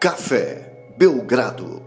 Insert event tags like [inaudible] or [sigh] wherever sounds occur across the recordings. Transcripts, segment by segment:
Café Belgrado.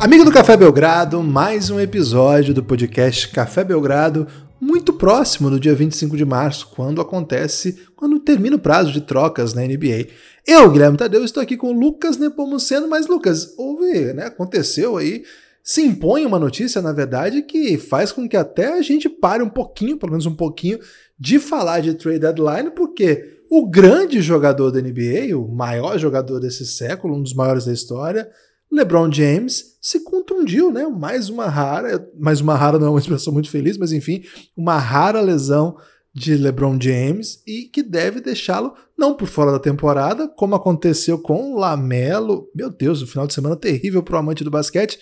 Amigo do Café Belgrado, mais um episódio do podcast Café Belgrado, muito próximo do dia 25 de março, quando acontece, quando termina o prazo de trocas na NBA. Eu, Guilherme Tadeu, estou aqui com o Lucas Nepomuceno, mas Lucas, houve, né, aconteceu aí, se impõe uma notícia, na verdade, que faz com que até a gente pare um pouquinho, pelo menos um pouquinho, de falar de trade deadline, porque o grande jogador da NBA, o maior jogador desse século, um dos maiores da história, LeBron James, se contundiu, né? Mais uma rara, mais uma rara não é uma expressão muito feliz, mas enfim, uma rara lesão de LeBron James e que deve deixá-lo não por fora da temporada, como aconteceu com o Lamelo. Meu Deus, o final de semana terrível para o amante do basquete.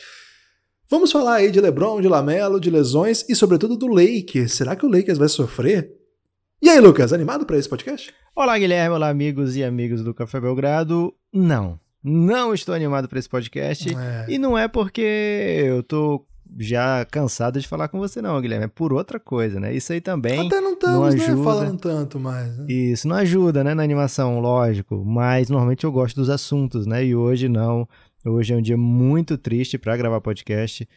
Vamos falar aí de LeBron, de Lamelo, de lesões e sobretudo do Lakers. Será que o Lakers vai sofrer? E aí, Lucas, animado para esse podcast? Olá, Guilherme. Olá, amigos e amigos do Café Belgrado. Não, não estou animado para esse podcast. É. E não é porque eu tô já cansado de falar com você, não, Guilherme. É por outra coisa, né? Isso aí também. Até não estamos não né, falando tanto mais. Né? Isso não ajuda, né? Na animação, lógico. Mas normalmente eu gosto dos assuntos, né? E hoje não. Hoje é um dia muito triste para gravar podcast.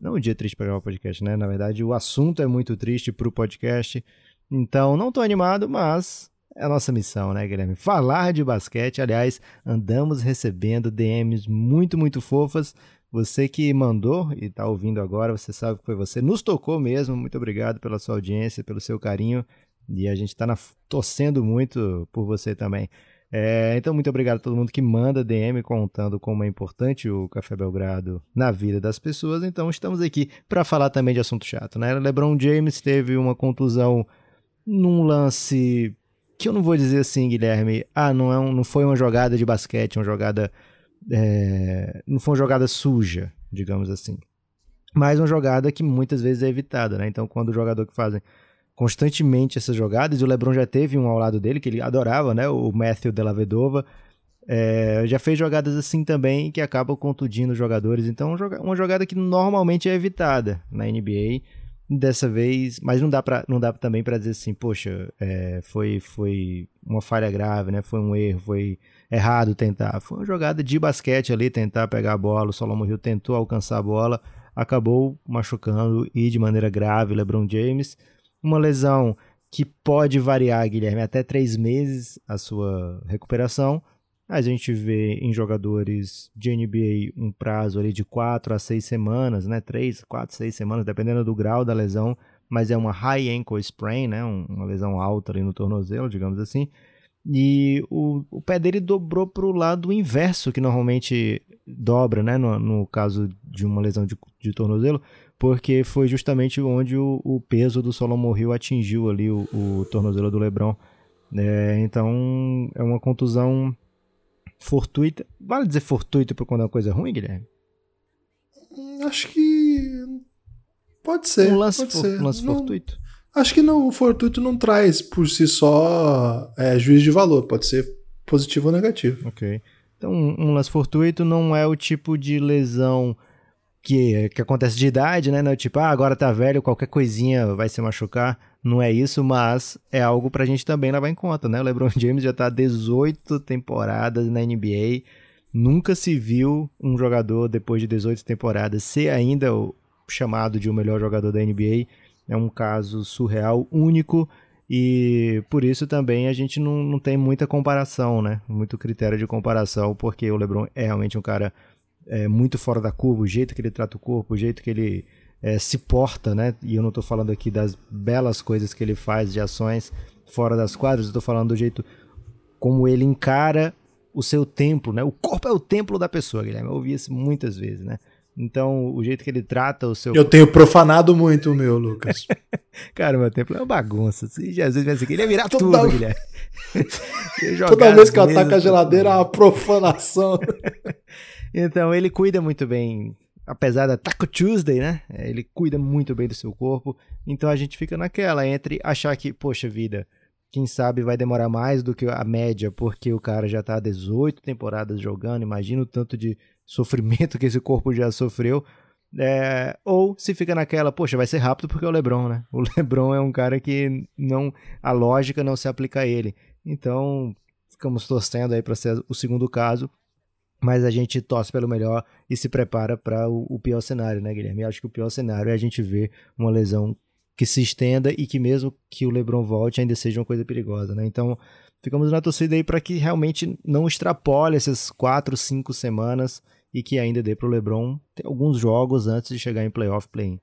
Não um dia triste para gravar podcast, né? Na verdade, o assunto é muito triste para o podcast. Então, não estou animado, mas é a nossa missão, né, Guilherme? Falar de basquete. Aliás, andamos recebendo DMs muito, muito fofas. Você que mandou e está ouvindo agora, você sabe que foi você. Nos tocou mesmo. Muito obrigado pela sua audiência, pelo seu carinho. E a gente está torcendo muito por você também. É, então, muito obrigado a todo mundo que manda DM contando como é importante o Café Belgrado na vida das pessoas. Então, estamos aqui para falar também de assunto chato, né? LeBron James teve uma contusão num lance que eu não vou dizer assim, Guilherme, ah, não, é um, não foi uma jogada de basquete, uma jogada. É, não foi uma jogada suja, digamos assim. Mas uma jogada que muitas vezes é evitada, né? Então, quando o jogador que fazem constantemente essas jogadas, o LeBron já teve um ao lado dele, que ele adorava, né? O Matthew Della Vedova. É, já fez jogadas assim também que acabam contundindo os jogadores. Então, uma jogada que normalmente é evitada na NBA dessa vez, mas não dá para não dá também para dizer assim, poxa, é, foi foi uma falha grave, né? Foi um erro, foi errado tentar. Foi uma jogada de basquete ali, tentar pegar a bola. O Solomon Hill tentou alcançar a bola, acabou machucando e de maneira grave LeBron James. Uma lesão que pode variar, Guilherme, até três meses a sua recuperação. A gente vê em jogadores de NBA um prazo ali de 4 a 6 semanas, né? 3, 4, 6 semanas, dependendo do grau da lesão, mas é uma high ankle sprain, né? uma lesão alta ali no tornozelo, digamos assim. E o, o pé dele dobrou para o lado inverso, que normalmente dobra, né? No, no caso de uma lesão de, de tornozelo, porque foi justamente onde o, o peso do Solomon Hill atingiu ali o, o tornozelo do LeBron. É, então é uma contusão fortuita. Vale dizer fortuita por quando é uma coisa ruim, Guilherme? Hum, acho que. Pode ser. Um lance, for, ser. Um lance não, fortuito? Acho que não, o fortuito não traz por si só é, juiz de valor. Pode ser positivo ou negativo. Ok. Então, um lance fortuito não é o tipo de lesão que, que acontece de idade, né? Não é tipo, ah, agora tá velho, qualquer coisinha vai se machucar não é isso, mas é algo pra gente também levar em conta, né? O LeBron James já tá 18 temporadas na NBA. Nunca se viu um jogador depois de 18 temporadas ser ainda o chamado de o melhor jogador da NBA. É um caso surreal, único, e por isso também a gente não, não tem muita comparação, né? Muito critério de comparação, porque o LeBron é realmente um cara é, muito fora da curva, o jeito que ele trata o corpo, o jeito que ele é, se porta, né? E eu não estou falando aqui das belas coisas que ele faz de ações fora das quadras, eu tô falando do jeito como ele encara o seu templo, né? O corpo é o templo da pessoa, Guilherme. Eu ouvi isso muitas vezes, né? Então, o jeito que ele trata o seu. Eu tenho profanado muito o meu, Lucas. [laughs] Cara, meu templo é uma bagunça. Se Jesus viesse aqui, ele ia virar Toda... tudo, Guilherme. [laughs] Toda vez que eu ataco a geladeira é uma profanação. [laughs] então, ele cuida muito bem apesar da Taco Tuesday, né? É, ele cuida muito bem do seu corpo. Então a gente fica naquela entre achar que, poxa vida, quem sabe vai demorar mais do que a média, porque o cara já tá 18 temporadas jogando, imagina o tanto de sofrimento que esse corpo já sofreu. É, ou se fica naquela, poxa, vai ser rápido porque é o LeBron, né? O [laughs] LeBron é um cara que não a lógica não se aplica a ele. Então, ficamos torcendo aí para ser o segundo caso mas a gente torce pelo melhor e se prepara para o, o, pior cenário, né, Guilherme? Eu acho que o pior cenário é a gente ver uma lesão que se estenda e que mesmo que o LeBron volte ainda seja uma coisa perigosa, né? Então, ficamos na torcida aí para que realmente não extrapole essas quatro, cinco semanas e que ainda dê para o LeBron ter alguns jogos antes de chegar em playoff, play-in.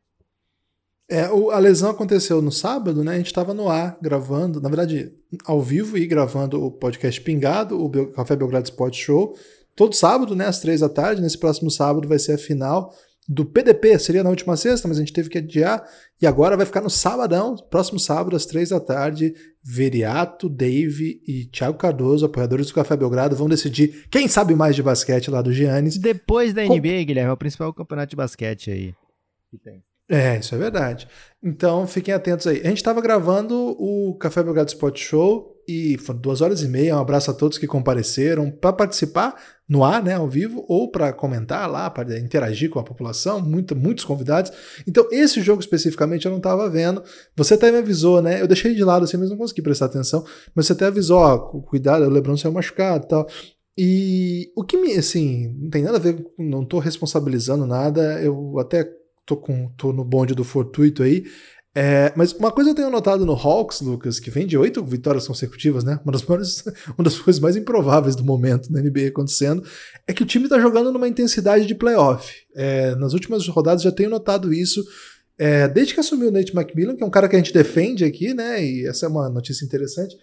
É, o, a lesão aconteceu no sábado, né? A gente estava no ar gravando, na verdade, ao vivo e gravando o podcast Pingado, o Café Belgrado Sport Show, todo sábado, né? Às três da tarde. Nesse próximo sábado vai ser a final do PDP. Seria na última sexta, mas a gente teve que adiar. E agora vai ficar no sabadão, próximo sábado, às três da tarde. Veriato, Dave e Thiago Cardoso, apoiadores do Café Belgrado, vão decidir quem sabe mais de basquete lá do Giannis. Depois da NBA, Com... Guilherme, é o principal campeonato de basquete aí que tem. É, isso é verdade. Então fiquem atentos aí. A gente estava gravando o Café Belgrado Spot Show e foram duas horas e meia. Um abraço a todos que compareceram para participar no ar, né, ao vivo, ou para comentar lá, para interagir com a população. Muito, muitos convidados. Então, esse jogo especificamente eu não estava vendo. Você até me avisou, né? Eu deixei de lado assim, mas não consegui prestar atenção. Mas você até avisou, ó, cuidado, o Lebron saiu machucado e tal. E o que me, assim, não tem nada a ver, não estou responsabilizando nada. Eu até tô, com, tô no bonde do fortuito aí. É, mas uma coisa eu tenho notado no Hawks, Lucas, que vem de oito vitórias consecutivas, né? Uma das, maiores, [laughs] uma das coisas mais improváveis do momento na NBA acontecendo, é que o time tá jogando numa intensidade de playoff. É, nas últimas rodadas já tenho notado isso. É, desde que assumiu o Nate McMillan, que é um cara que a gente defende aqui, né? E essa é uma notícia interessante.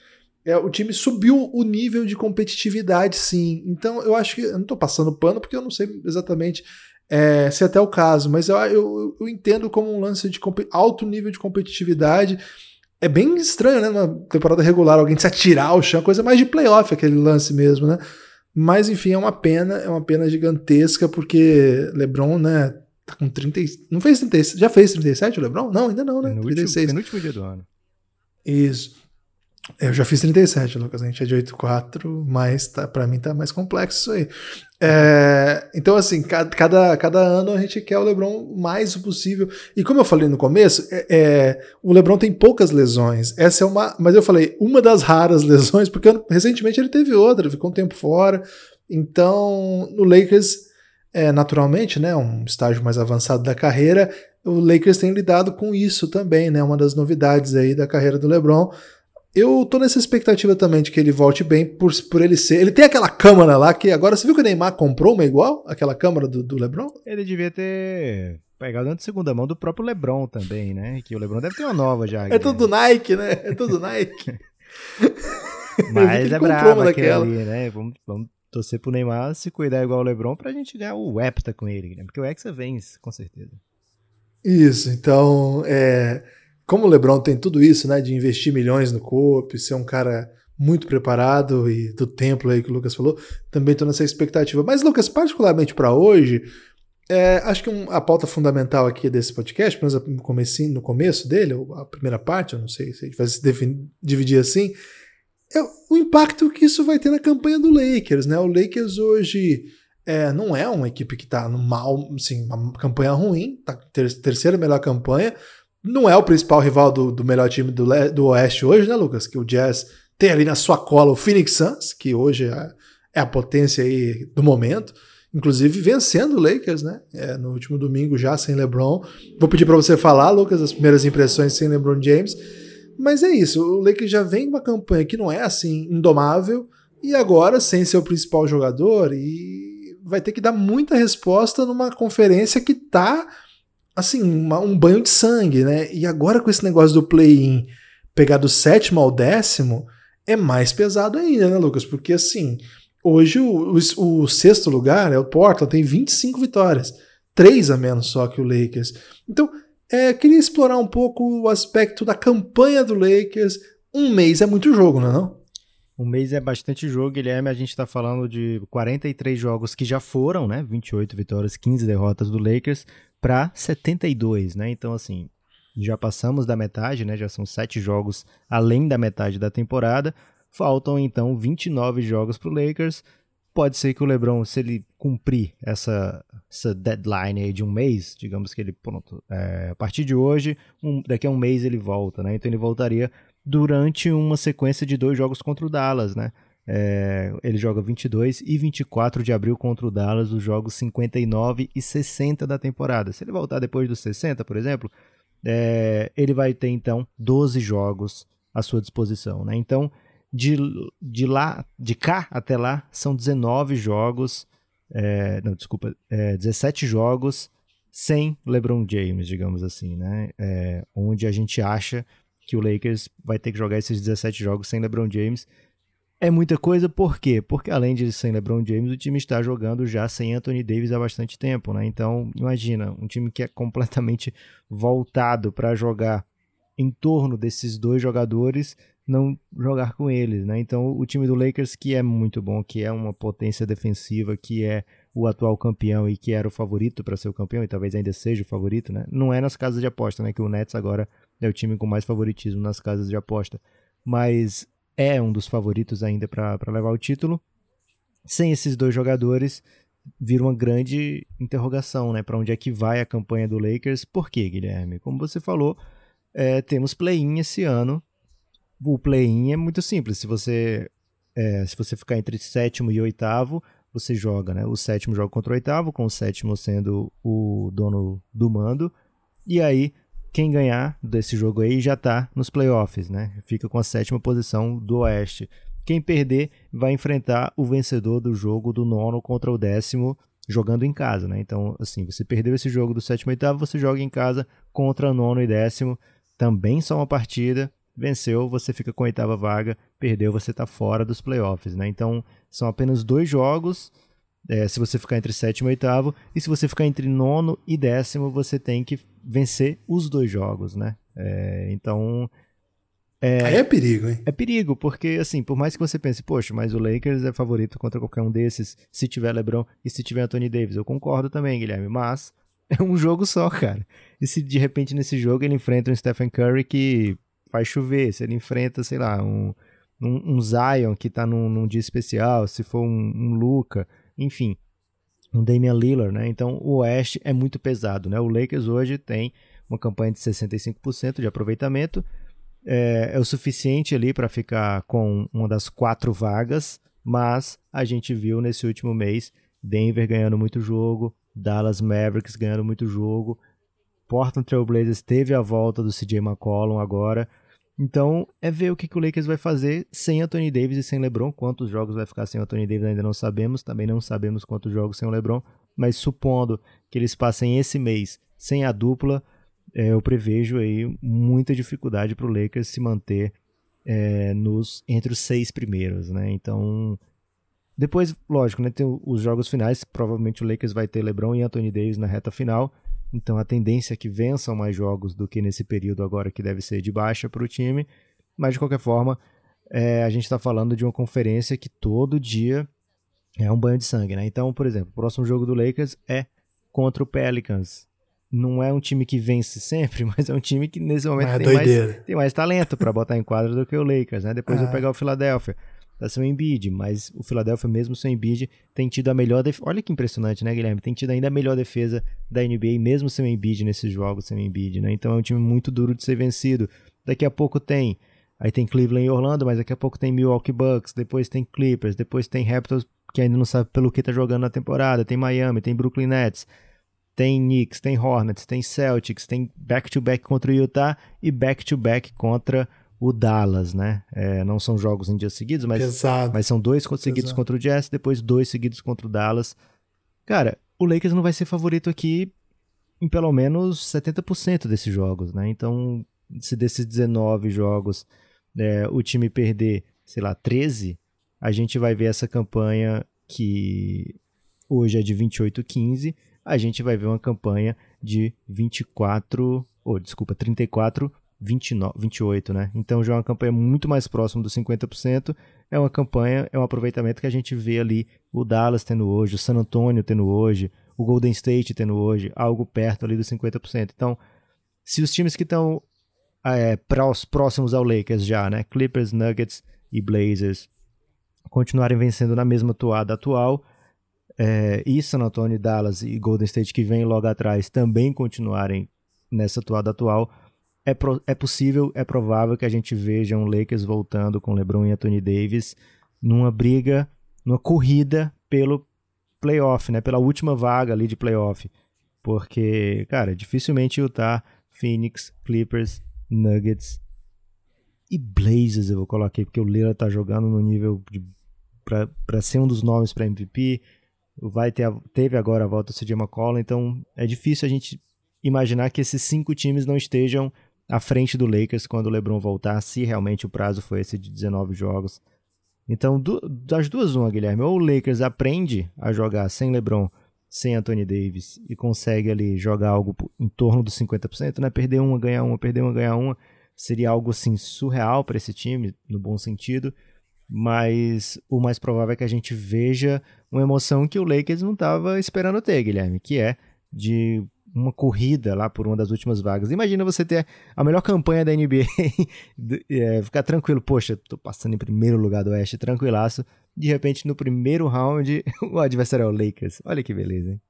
É, o time subiu o nível de competitividade, sim. Então eu acho que. Eu não tô passando pano porque eu não sei exatamente é, se é até o caso, mas eu, eu, eu entendo como um lance de alto nível de competitividade. É bem estranho, né? Na temporada regular, alguém se atirar ao chão, coisa mais de playoff aquele lance mesmo, né? Mas enfim, é uma pena, é uma pena gigantesca, porque LeBron, né, tá com 30. Não fez 36. Já fez 37 o LeBron? Não, ainda não, né? No 36. Último, último dia do ano. Isso. Eu já fiz 37, Lucas. A gente é de 8,4, mas tá, para mim tá mais complexo isso aí. É, então, assim, cada, cada ano a gente quer o LeBron mais o possível. E como eu falei no começo, é, é, o LeBron tem poucas lesões. Essa é uma. Mas eu falei, uma das raras [laughs] lesões, porque recentemente ele teve outra, ficou um tempo fora. Então, no Lakers, é, naturalmente, né, um estágio mais avançado da carreira, o Lakers tem lidado com isso também, né? Uma das novidades aí da carreira do LeBron. Eu tô nessa expectativa também de que ele volte bem por, por ele ser. Ele tem aquela câmera lá que agora você viu que o Neymar comprou uma igual? Aquela câmera do, do LeBron? Ele devia ter pegado de segunda mão do próprio LeBron também, né? Que o LeBron deve ter uma nova já. É tudo Nike, né? É tudo Nike. [laughs] Mas é brabo aquela ali, né? Vamos, vamos torcer pro Neymar se cuidar igual o LeBron pra gente ganhar o Hepta com ele, né? Porque o Hexa vence, com certeza. Isso, então, é como o LeBron tem tudo isso, né, de investir milhões no corpo, ser um cara muito preparado e do templo aí que o Lucas falou, também estou nessa expectativa. Mas, Lucas, particularmente para hoje, é, acho que um, a pauta fundamental aqui desse podcast, pelo menos no, comecinho, no começo dele, a primeira parte, eu não sei se a gente vai se dividir assim, é o impacto que isso vai ter na campanha do Lakers. Né? O Lakers hoje é, não é uma equipe que está no mal, assim, uma campanha ruim, tá ter, terceira melhor campanha, não é o principal rival do, do melhor time do, do Oeste hoje, né, Lucas? Que o Jazz tem ali na sua cola o Phoenix Suns, que hoje é, é a potência aí do momento. Inclusive vencendo o Lakers, né? É, no último domingo já sem LeBron. Vou pedir para você falar, Lucas, as primeiras impressões sem LeBron James. Mas é isso, o Lakers já vem uma campanha que não é assim indomável e agora sem ser o principal jogador e vai ter que dar muita resposta numa conferência que tá assim, uma, um banho de sangue, né? E agora com esse negócio do play-in pegar do sétimo ao décimo, é mais pesado ainda, né, Lucas? Porque assim, hoje o, o, o sexto lugar, é o Portland, tem 25 vitórias, três a menos só que o Lakers. Então, é, queria explorar um pouco o aspecto da campanha do Lakers. Um mês é muito jogo, não é não? Um mês é bastante jogo, Guilherme. A gente está falando de 43 jogos que já foram, né? 28 vitórias, 15 derrotas do Lakers para 72, né? Então, assim, já passamos da metade, né? Já são sete jogos além da metade da temporada. Faltam, então, 29 jogos para o Lakers. Pode ser que o LeBron, se ele cumprir essa, essa deadline aí de um mês, digamos que ele, pronto, é, a partir de hoje, um, daqui a um mês ele volta, né? Então ele voltaria durante uma sequência de dois jogos contra o Dallas, né? É, ele joga 22 e 24 de abril contra o Dallas, os jogos 59 e 60 da temporada. Se ele voltar depois dos 60, por exemplo, é, ele vai ter então 12 jogos à sua disposição. Né? Então, de, de lá, de cá até lá, são 19 jogos, é, não, desculpa, é, 17 jogos sem LeBron James, digamos assim, né? É, onde a gente acha que o Lakers vai ter que jogar esses 17 jogos sem LeBron James. É muita coisa, por quê? Porque além de sem LeBron James, o time está jogando já sem Anthony Davis há bastante tempo, né? Então, imagina, um time que é completamente [laughs] voltado para jogar em torno desses dois jogadores, não jogar com eles, né? Então, o time do Lakers, que é muito bom, que é uma potência defensiva, que é o atual campeão e que era o favorito para ser o campeão, e talvez ainda seja o favorito, né? Não é nas casas de aposta, né? Que o Nets agora é o time com mais favoritismo nas casas de aposta. Mas é um dos favoritos ainda para levar o título. Sem esses dois jogadores, vira uma grande interrogação, né? Para onde é que vai a campanha do Lakers? Por quê, Guilherme? Como você falou, é, temos play-in esse ano o play-in é muito simples. Se você, é, se você ficar entre sétimo e oitavo, você joga, né? O sétimo joga contra o oitavo, com o sétimo sendo o dono do mando. E aí, quem ganhar desse jogo aí já tá nos playoffs, né? Fica com a sétima posição do Oeste. Quem perder vai enfrentar o vencedor do jogo do nono contra o décimo, jogando em casa, né? Então, assim, você perdeu esse jogo do sétimo e oitavo, você joga em casa contra nono e décimo, também só uma partida, venceu, você fica com a oitava vaga, perdeu, você está fora dos playoffs, né? Então, são apenas dois jogos, é, se você ficar entre sétimo e oitavo, e se você ficar entre nono e décimo, você tem que vencer os dois jogos, né? É, então... É, Aí é perigo, hein? É perigo, porque, assim, por mais que você pense, poxa, mas o Lakers é favorito contra qualquer um desses, se tiver LeBron e se tiver Anthony Davis. Eu concordo também, Guilherme, mas [laughs] é um jogo só, cara. E se de repente nesse jogo ele enfrenta um Stephen Curry que faz chover, se ele enfrenta, sei lá, um, um, um Zion que tá num, num, dia especial, se for um, um Luca, enfim, um Damian Lillard, né? Então o Oeste é muito pesado, né? O Lakers hoje tem uma campanha de 65% de aproveitamento, é, é o suficiente ali para ficar com uma das quatro vagas, mas a gente viu nesse último mês Denver ganhando muito jogo, Dallas Mavericks ganhando muito jogo, Portland Trail Blazers teve a volta do CJ McCollum agora, então, é ver o que, que o Lakers vai fazer sem Anthony Davis e sem LeBron. Quantos jogos vai ficar sem Anthony Davis ainda não sabemos. Também não sabemos quantos jogos sem o LeBron. Mas supondo que eles passem esse mês sem a dupla, é, eu prevejo aí muita dificuldade para o Lakers se manter é, nos entre os seis primeiros, né? Então, depois, lógico, né, tem os jogos finais. Provavelmente o Lakers vai ter LeBron e Anthony Davis na reta final. Então a tendência é que vençam mais jogos do que nesse período agora que deve ser de baixa para o time. Mas de qualquer forma, é, a gente está falando de uma conferência que todo dia é um banho de sangue, né? Então, por exemplo, o próximo jogo do Lakers é contra o Pelicans. Não é um time que vence sempre, [laughs] mas é um time que nesse momento é tem, mais, tem mais talento para botar em quadra do que o Lakers, né? Depois é. vai pegar o Philadelphia da seu Embiid, mas o Philadelphia mesmo sem Embiid tem tido a melhor defesa. Olha que impressionante, né, Guilherme? Tem tido ainda a melhor defesa da NBA, mesmo sem Embiid nesses jogos sem Embiid, né? Então é um time muito duro de ser vencido. Daqui a pouco tem, aí tem Cleveland e Orlando, mas daqui a pouco tem Milwaukee Bucks, depois tem Clippers, depois tem Raptors que ainda não sabe pelo que tá jogando na temporada, tem Miami, tem Brooklyn Nets, tem Knicks, tem Hornets, tem Celtics, tem back-to-back -back contra o Utah e back-to-back -back contra o Dallas, né? É, não são jogos em dias seguidos, mas, mas são dois seguidos Pesado. contra o Jazz, depois dois seguidos contra o Dallas. Cara, o Lakers não vai ser favorito aqui em pelo menos 70% desses jogos, né? Então, se desses 19 jogos é, o time perder, sei lá, 13, a gente vai ver essa campanha que hoje é de 28-15, a gente vai ver uma campanha de 24, ou oh, desculpa, 34 29, 28, né? Então já é uma campanha muito mais próxima dos 50%. É uma campanha, é um aproveitamento que a gente vê ali o Dallas tendo hoje, o San Antonio tendo hoje, o Golden State tendo hoje, algo perto ali dos 50%. Então, se os times que estão é, próximos ao Lakers já, né? Clippers, Nuggets e Blazers continuarem vencendo na mesma toada atual, é, e San Antonio, Dallas e Golden State que vem logo atrás também continuarem nessa toada atual, é, pro, é possível, é provável que a gente veja um Lakers voltando com LeBron e Anthony Davis numa briga, numa corrida pelo playoff, né? Pela última vaga ali de playoff. Porque, cara, dificilmente Utah, Phoenix, Clippers, Nuggets e Blazers eu vou colocar aqui, porque o Lila tá jogando no nível de para ser um dos nomes para MVP. Vai ter teve agora a volta do CJ McCollum, então é difícil a gente imaginar que esses cinco times não estejam à frente do Lakers quando o LeBron voltar, se realmente o prazo foi esse de 19 jogos. Então, do, das duas, uma, Guilherme, ou o Lakers aprende a jogar sem LeBron, sem Anthony Davis e consegue ali jogar algo em torno dos 50%, né? Perder uma, ganhar uma, perder uma, ganhar uma, seria algo assim surreal para esse time, no bom sentido. Mas o mais provável é que a gente veja uma emoção que o Lakers não estava esperando ter, Guilherme, que é de uma corrida lá por uma das últimas vagas. Imagina você ter a melhor campanha da NBA, [laughs] é, ficar tranquilo, poxa, tô passando em primeiro lugar do Oeste, tranquilaço. De repente, no primeiro round, [laughs] o adversário é o Lakers. Olha que beleza, hein?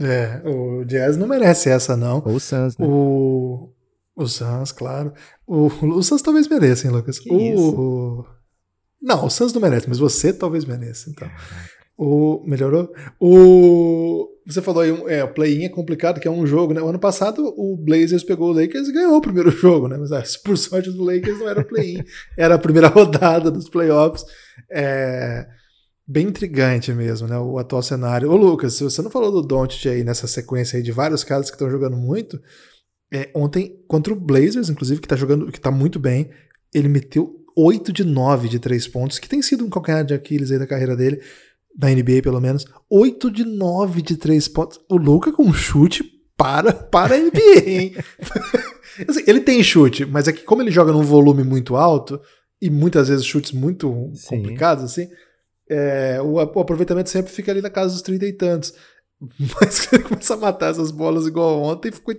É, o Jazz não merece essa, não. Ou o Suns, né? O, o Suns, claro. O, o Suns talvez mereça, hein, Lucas? Que o, o... Não, o Suns não merece, mas você talvez mereça, então. O, melhorou? O, você falou aí, é, o play-in é complicado, que é um jogo, né? O ano passado o Blazers pegou o Lakers e ganhou o primeiro [laughs] jogo, né? Mas ah, por sorte do Lakers não era o play-in, [laughs] era a primeira rodada dos playoffs. É bem intrigante mesmo, né? O atual cenário. Ô Lucas, se você não falou do Doncic aí nessa sequência aí de vários caras que estão jogando muito, é, ontem contra o Blazers, inclusive, que tá jogando, que tá muito bem, ele meteu 8 de 9 de 3 pontos, que tem sido um calcanhar de Aquiles aí da carreira dele da NBA pelo menos, 8 de 9 de 3 pontos. O Luca com chute para, para a NBA, [laughs] hein? [laughs] assim, ele tem chute, mas é que como ele joga num volume muito alto, e muitas vezes chutes muito Sim. complicados, assim, é, o, o, aproveitamento sempre fica ali na casa dos 30 e tantos. [laughs] Mas começa a matar essas bolas igual ontem, ficou,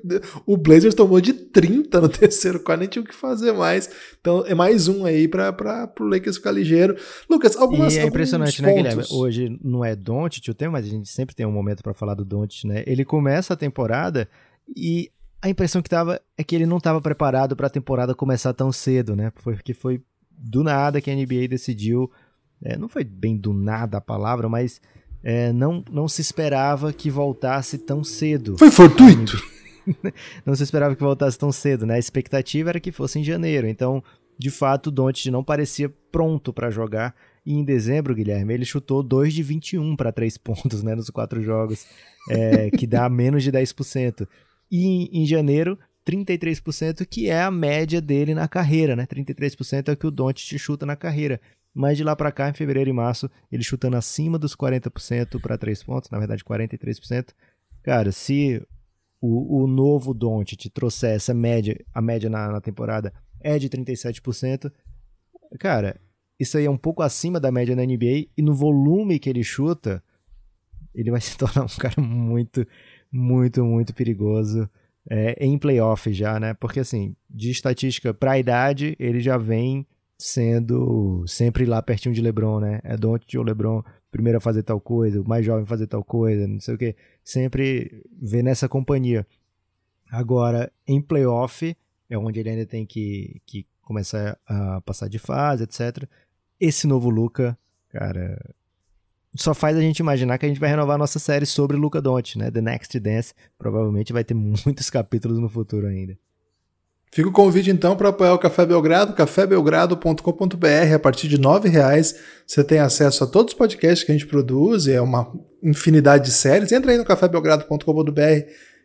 o Blazers tomou de 30 no [laughs] terceiro quarto, nem tinha o que fazer mais. Então é mais um aí para o Lakers ficar ligeiro. Lucas, algumas E é impressionante, né, Guilherme? Hoje não é Doncic o tema, mas a gente sempre tem um momento para falar do Doncic, né? Ele começa a temporada e a impressão que tava é que ele não estava preparado para a temporada começar tão cedo, né? Porque foi do nada que a NBA decidiu, é, não foi bem do nada a palavra, mas é, não, não se esperava que voltasse tão cedo. Foi fortuito! [laughs] não se esperava que voltasse tão cedo, né? A expectativa era que fosse em janeiro. Então, de fato, o Doncic não parecia pronto para jogar. E em dezembro, Guilherme, ele chutou 2 de 21 para 3 pontos, né? Nos quatro jogos, é, que dá menos de 10%. E em, janeiro, 33%, que é a média dele na carreira, né? 33% é o que o Doncic chuta na carreira. Mas de lá para cá, em fevereiro e março, ele chutando acima dos 40% para 3 pontos, na verdade 43%. Cara, se o, o novo Doncic trouxer essa média, a média na, na temporada é de 37%, cara, isso aí é um pouco acima da média na NBA e no volume que ele chuta, ele vai [laughs] se tornar um cara muito, muito, muito perigoso é, em playoff já, né? Porque assim, de estatística para idade, ele já vem sendo sempre lá pertinho de LeBron, né? É Doncic ou LeBron, primeiro a fazer tal coisa, o mais jovem fazer tal coisa, não sei o que. Sempre vê nessa companhia. Agora, em playoff, é onde ele ainda tem que, que começar a passar de fase, etc. Esse novo Luca, cara, só faz a gente imaginar que a gente vai renovar a nossa série sobre Luca Doncic, né? The Next Dance. Provavelmente vai ter [laughs] muitos capítulos no futuro ainda. Fica o convite então para apoiar o Café Belgrado, cafébelgrado.com.br. A partir de R$ reais você tem acesso a todos os podcasts que a gente produz, é uma infinidade de séries. Entra aí no cafébelgrado.com.br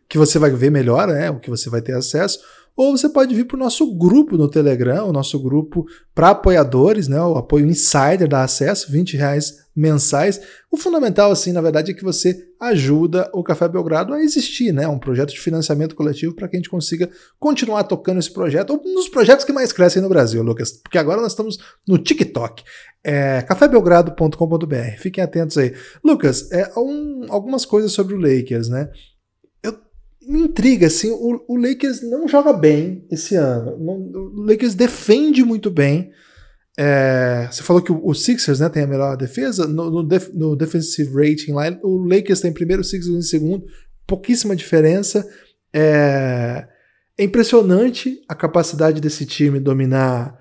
que você vai ver melhor, né, o que você vai ter acesso ou você pode vir para o nosso grupo no Telegram, o nosso grupo para apoiadores, né? O apoio insider dá acesso, 20 reais mensais. O fundamental, assim, na verdade, é que você ajuda o Café Belgrado a existir, né? Um projeto de financiamento coletivo para que a gente consiga continuar tocando esse projeto, ou um dos projetos que mais crescem no Brasil, Lucas, porque agora nós estamos no TikTok. É, cafébelgrado.com.br. Fiquem atentos aí. Lucas, é, um, algumas coisas sobre o Lakers, né? Me intriga, assim, o, o, Lakers não joga bem esse ano. o Lakers defende muito bem. É, você falou que o, o, Sixers né, tem a melhor defesa. No, no, def, no, defensive rating lá, o Lakers tem primeiro, o Sixers em segundo. Pouquíssima diferença. É, é impressionante a capacidade desse time dominar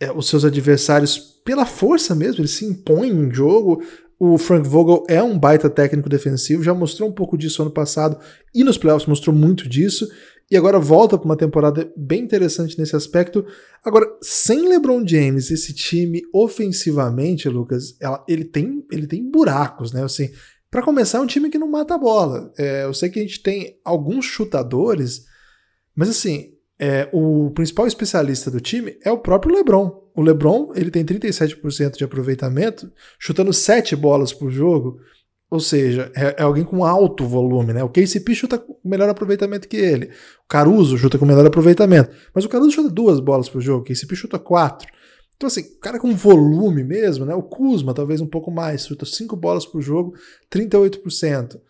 é, os seus adversários pela força mesmo, ele se impõe em jogo. O Frank Vogel é um baita técnico defensivo, já mostrou um pouco disso ano passado e nos playoffs mostrou muito disso. E agora volta para uma temporada bem interessante nesse aspecto. Agora, sem LeBron James, esse time ofensivamente, Lucas, ela, ele, tem, ele tem buracos, né? Assim, para começar, é um time que não mata a bola. É, eu sei que a gente tem alguns chutadores, mas assim, é, o principal especialista do time é o próprio LeBron. O LeBron ele tem 37% de aproveitamento, chutando 7 bolas por jogo, ou seja, é, é, alguém com alto volume. Né? O KCP chuta com melhor aproveitamento que ele, o Caruso chuta com melhor aproveitamento, mas o Caruso chuta duas bolas por jogo, o KCP chuta quatro. Então, assim, cara com volume mesmo, né? O Kuzma, talvez um pouco mais, chuta 5 bolas por jogo, 38%.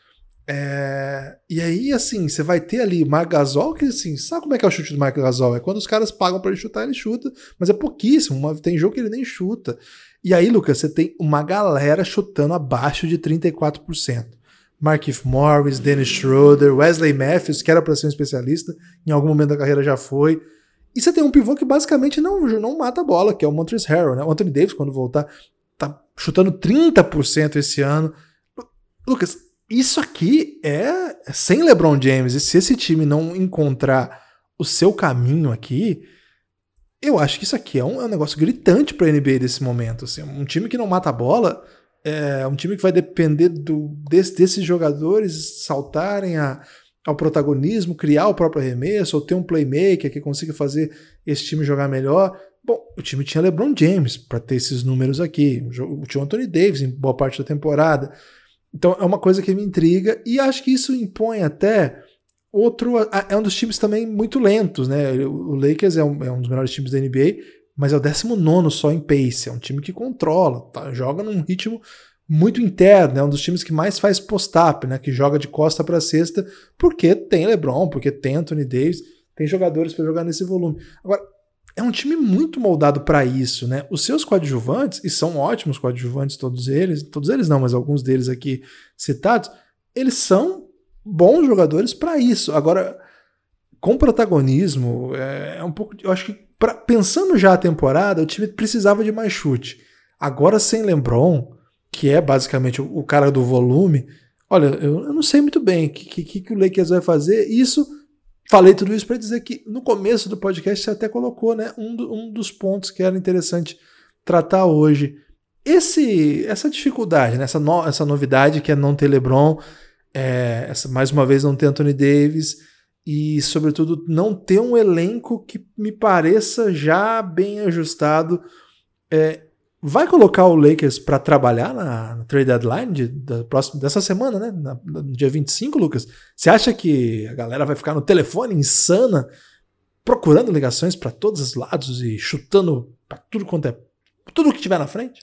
É, e aí, assim, você vai ter ali Marc Gasol, que assim, sabe como é que é o chute do Marc Gasol? É quando os caras pagam para ele chutar, ele chuta, mas é pouquíssimo. Tem jogo que ele nem chuta. E aí, Lucas, você tem uma galera chutando abaixo de 34%. Markif Morris, Dennis Schroeder, Wesley Matthews, que era para ser um especialista, em algum momento da carreira já foi. E você tem um pivô que basicamente não, não mata a bola, que é o Montrezl Harrell, né? O Anthony Davis, quando voltar, tá chutando 30% esse ano. Lucas, isso aqui é sem LeBron James. E se esse time não encontrar o seu caminho aqui, eu acho que isso aqui é um, é um negócio gritante para a NBA desse momento. Assim, um time que não mata a bola, é um time que vai depender do, desse, desses jogadores saltarem a, ao protagonismo, criar o próprio arremesso, ou ter um playmaker que consiga fazer esse time jogar melhor. Bom, o time tinha LeBron James para ter esses números aqui, o Anthony Davis em boa parte da temporada. Então é uma coisa que me intriga e acho que isso impõe até outro. É um dos times também muito lentos, né? O Lakers é um, é um dos melhores times da NBA, mas é o 19 só em pace. É um time que controla, tá? joga num ritmo muito interno, é um dos times que mais faz post-up, né? Que joga de costa para cesta, porque tem LeBron, porque tem Anthony Davis, tem jogadores para jogar nesse volume. Agora, é um time muito moldado para isso, né? Os seus coadjuvantes, e são ótimos coadjuvantes todos eles, todos eles não, mas alguns deles aqui citados, eles são bons jogadores para isso. Agora, com protagonismo, é, é, um pouco. Eu acho que, pra, pensando já a temporada, o time precisava de mais chute. Agora, sem LeBron, que é basicamente o, o cara do volume, olha, eu, eu, não sei muito bem o que, que, que o Lakers vai fazer. Isso Falei tudo isso para dizer que no começo do podcast você até colocou né, um, do, um dos pontos que era interessante tratar hoje. Esse, essa dificuldade, né, essa, no, essa novidade que é não ter LeBron, é, essa, mais uma vez não ter Anthony Davis e, sobretudo, não ter um elenco que me pareça já bem ajustado. É, vai colocar o Lakers para trabalhar na, trade deadline de, da próxima, dessa semana, né? Na, no dia 25, Lucas? Você acha que a galera vai ficar no telefone insana, procurando ligações para todos os lados e chutando para tudo quanto é. tudo que tiver na frente?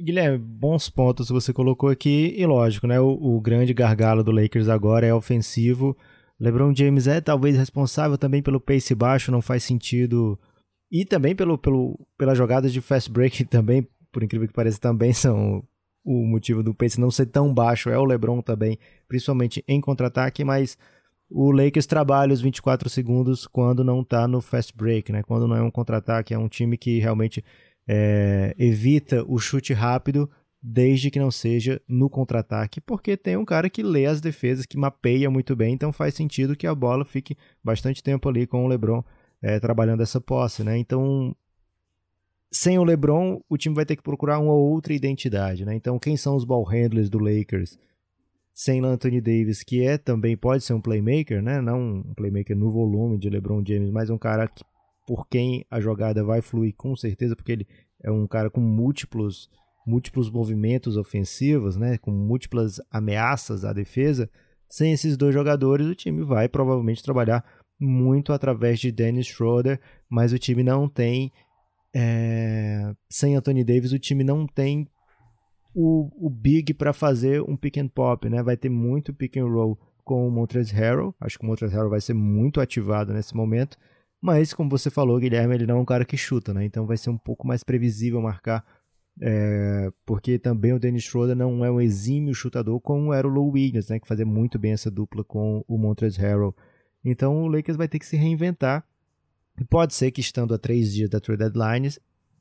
Guilherme, bons pontos você colocou aqui, e lógico, né? O, o grande gargalo do Lakers agora é ofensivo. LeBron James é talvez responsável também pelo pace baixo, não faz sentido e também pelo, pelo, pelas jogadas de fast break [laughs] também, por incrível que pareça, também são o motivo do pace não ser tão baixo. É o LeBron também, principalmente em contra-ataque, mas o Lakers trabalha os 24 segundos quando não está no fast break, né? Quando não é um contra-ataque, é um time que realmente é, evita o chute rápido desde que não seja no contra-ataque, porque tem um cara que lê as defesas, que mapeia muito bem, então faz sentido que a bola fique bastante tempo ali com o LeBron é, trabalhando essa posse, né? Então, sem o LeBron, o time vai ter que procurar uma outra identidade, né? Então, quem são os ball handlers do Lakers? Sem Anthony Davis, que é também pode ser um playmaker, né? Não um playmaker no volume de LeBron James, mas um cara que, por quem a jogada vai fluir com certeza, porque ele é um cara com múltiplos múltiplos movimentos ofensivos, né? Com múltiplas ameaças à defesa. Sem esses dois jogadores, o time vai provavelmente trabalhar muito através de Dennis Schroeder, mas o time não tem. É, sem Anthony Davis, o time não tem o, o big para fazer um pick and pop, né? Vai ter muito pick and roll com o Montrezl Harrell. Acho que o Montrezl Harrell vai ser muito ativado nesse momento. Mas, como você falou, Guilherme, ele não é um cara que chuta, né? Então vai ser um pouco mais previsível marcar. É, porque também o Dennis Schroeder não é um exímio chutador como era o Low Williams, né? Que fazia muito bem essa dupla com o Montrezl Harrell. Então o Lakers vai ter que se reinventar. Pode ser que estando a três dias da trade deadline,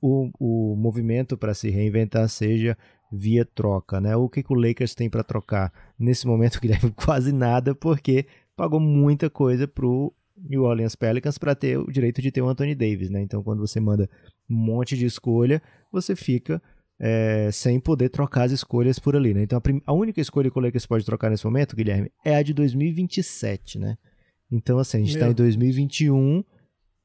o, o movimento para se reinventar seja via troca, né? O que, que o Lakers tem para trocar? Nesse momento, [laughs] Guilherme, quase nada, porque pagou muita coisa pro New Orleans Pelicans para ter o direito de ter o Anthony Davis, né? Então, quando você manda um monte de escolha, você fica é, sem poder trocar as escolhas por ali, né? Então, a, a, única escolha que o Lakers pode trocar nesse momento, Guilherme, é a de 2027, né? Então, assim, a gente está em 2021,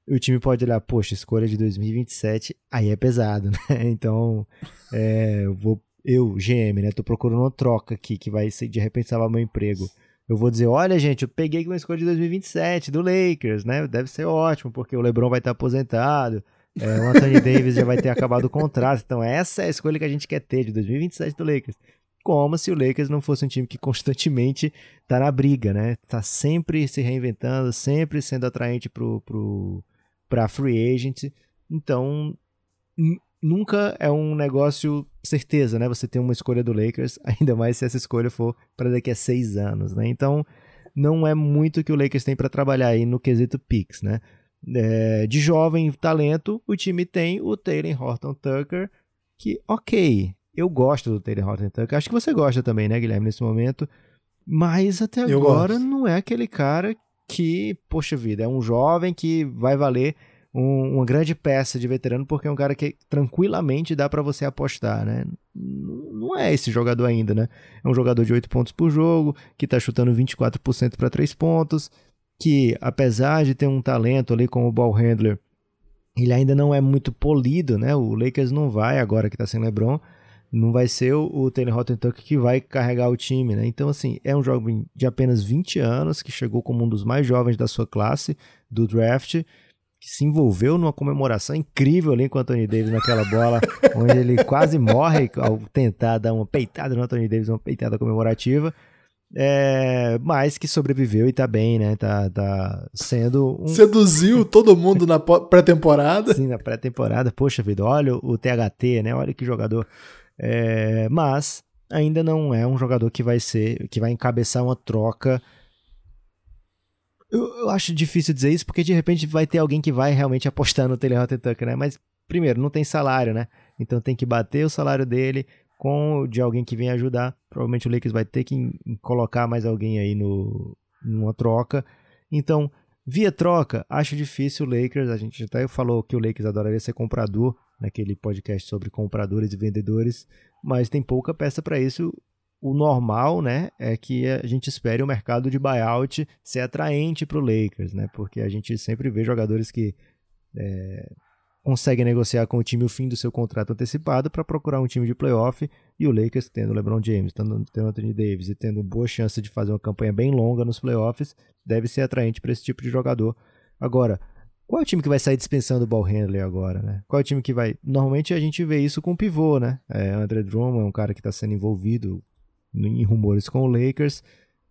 o time pode olhar, poxa, escolha de 2027, aí é pesado, [laughs] né? Então, é, eu vou eu, GM, né, tô procurando uma troca aqui que vai de repente salvar meu emprego. Eu vou dizer, olha, gente, eu peguei uma escolha de 2027 do Lakers, né? Deve ser ótimo, porque o LeBron vai estar aposentado, é, o Anthony Davis já vai ter acabado o contrato. Então, essa é a escolha que a gente quer ter de 2027 do Lakers. Como se o Lakers não fosse um time que constantemente tá na briga, né? Tá sempre se reinventando, sempre sendo atraente pro, pro, pra free agent. Então, nunca é um negócio certeza, né? Você tem uma escolha do Lakers, [laughs] ainda mais se essa escolha for para daqui a seis anos, né? Então, não é muito que o Lakers tem para trabalhar aí no quesito picks, né? É, de jovem talento, o time tem o Taylor Horton Tucker, que, ok, eu gosto do Taylor Horton Tucker. Acho que você gosta também, né, Guilherme, nesse momento. Mas até eu agora gosto. não é aquele cara que, poxa vida, é um jovem que vai valer um, uma grande peça de veterano, porque é um cara que tranquilamente dá para você apostar, né? Não é esse jogador ainda, né? É um jogador de 8 pontos por jogo, que tá chutando 24% para 3 pontos, que apesar de ter um talento ali como ball handler, ele ainda não é muito polido, né? O Lakers não vai agora que tá sem LeBron, não vai ser o, o Taylor Hottentuck que vai carregar o time, né? Então, assim, é um jovem de apenas 20 anos, que chegou como um dos mais jovens da sua classe do draft, que se envolveu numa comemoração incrível ali com o Anthony Davis naquela bola, [laughs] onde ele quase morre ao tentar dar uma peitada no Anthony Davis, uma peitada comemorativa. É, mas que sobreviveu e tá bem, né? Tá, tá sendo um... Seduziu todo mundo na pré-temporada. Sim, na pré-temporada. Poxa vida, olha o THT, né? Olha que jogador. É, mas ainda não é um jogador que vai ser, que vai encabeçar uma troca eu, eu, acho difícil dizer isso porque de repente vai ter alguém que vai realmente apostar no Taylor Tucker, né? Mas, primeiro, não tem salário, né? Então tem que bater o salário dele com o de alguém que vem ajudar. Provavelmente o Lakers vai ter que colocar mais alguém aí no, numa troca. Então, via troca, acho difícil o Lakers. A gente até falou que o Lakers adoraria ser comprador naquele podcast sobre compradores e vendedores, mas tem pouca peça para isso o normal, né, é que a gente espere o mercado de buyout ser atraente para o Lakers, né, porque a gente sempre vê jogadores que é, conseguem negociar com o time o fim do seu contrato antecipado para procurar um time de playoff e o Lakers tendo LeBron James, tendo, tendo Anthony Davis e tendo boa chance de fazer uma campanha bem longa nos playoffs, deve ser atraente para esse tipo de jogador. Agora, qual é o time que vai sair dispensando o ball handler agora, né? Qual é o time que vai... Normalmente a gente vê isso com o pivô, né? É, André Drummond é um cara que está sendo envolvido em rumores com o Lakers,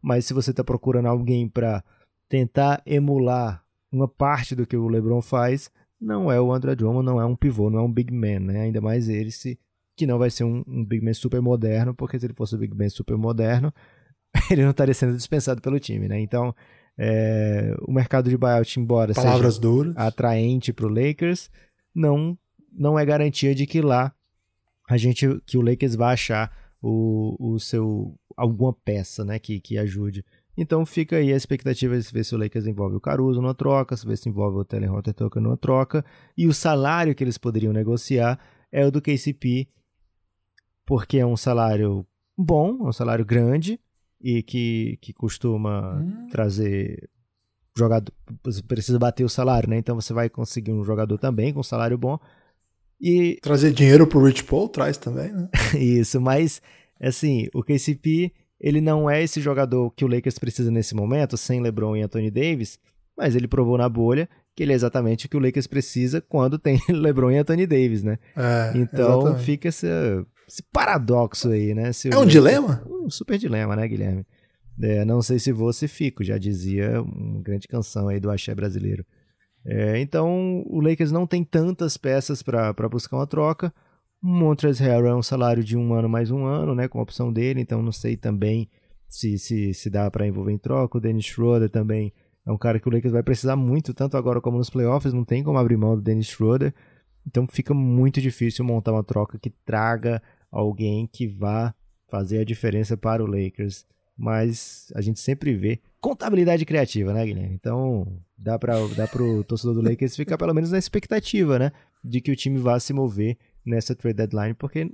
mas se você está procurando alguém para tentar emular uma parte do que o LeBron faz, não é o André Drummond, não é um pivô, não é um big man, né? Ainda mais ele se que não vai ser um, um big man super moderno, porque se ele fosse um big man super moderno, [laughs] ele não estaria sendo dispensado pelo time, né? Então, é, o mercado de buyout, embora Palavras seja duras. atraente para o Lakers, não não é garantia de que lá a gente que o Lakers vai achar o, o seu alguma peça, né, que, que ajude. Então fica aí a expectativa de ver se o Lakers envolve o Caruso numa troca, se ver se envolve o Horton Tucker numa troca, e o salário que eles poderiam negociar é o do KCP, porque é um salário bom, um salário grande e que, que costuma hum. trazer jogador, precisa bater o salário, né? Então você vai conseguir um jogador também com salário bom e... Trazer dinheiro pro Rich Paul traz também, né? [laughs] Isso, mas assim, o KCP ele não é esse jogador que o Lakers precisa nesse momento, sem LeBron e Anthony Davis, mas ele provou na bolha que ele é exatamente o que o Lakers precisa quando tem [laughs] LeBron e Anthony Davis, né? É, então exatamente. fica esse, esse, paradoxo aí, né? Se é um dilema? Um super dilema, né, Guilherme? É, não sei se vou se fico, já dizia uma grande canção aí do axé brasileiro. É, então, o Lakers não tem tantas peças para buscar uma troca. Montrezl Harrell é um salário de um ano mais um ano, né, com a opção dele, então não sei também se, se, se dá para envolver em troca. O Dennis Schroeder também é um cara que o Lakers vai precisar muito, tanto agora como nos playoffs, não tem como abrir mão do Dennis Schroeder. Então fica muito difícil montar uma troca que traga alguém que vá fazer a diferença para o Lakers. Mas a gente sempre vê contabilidade criativa, né, Guilherme? Então dá para dá o torcedor do Lakers ficar pelo menos na expectativa, né? De que o time vá se mover nessa trade deadline, porque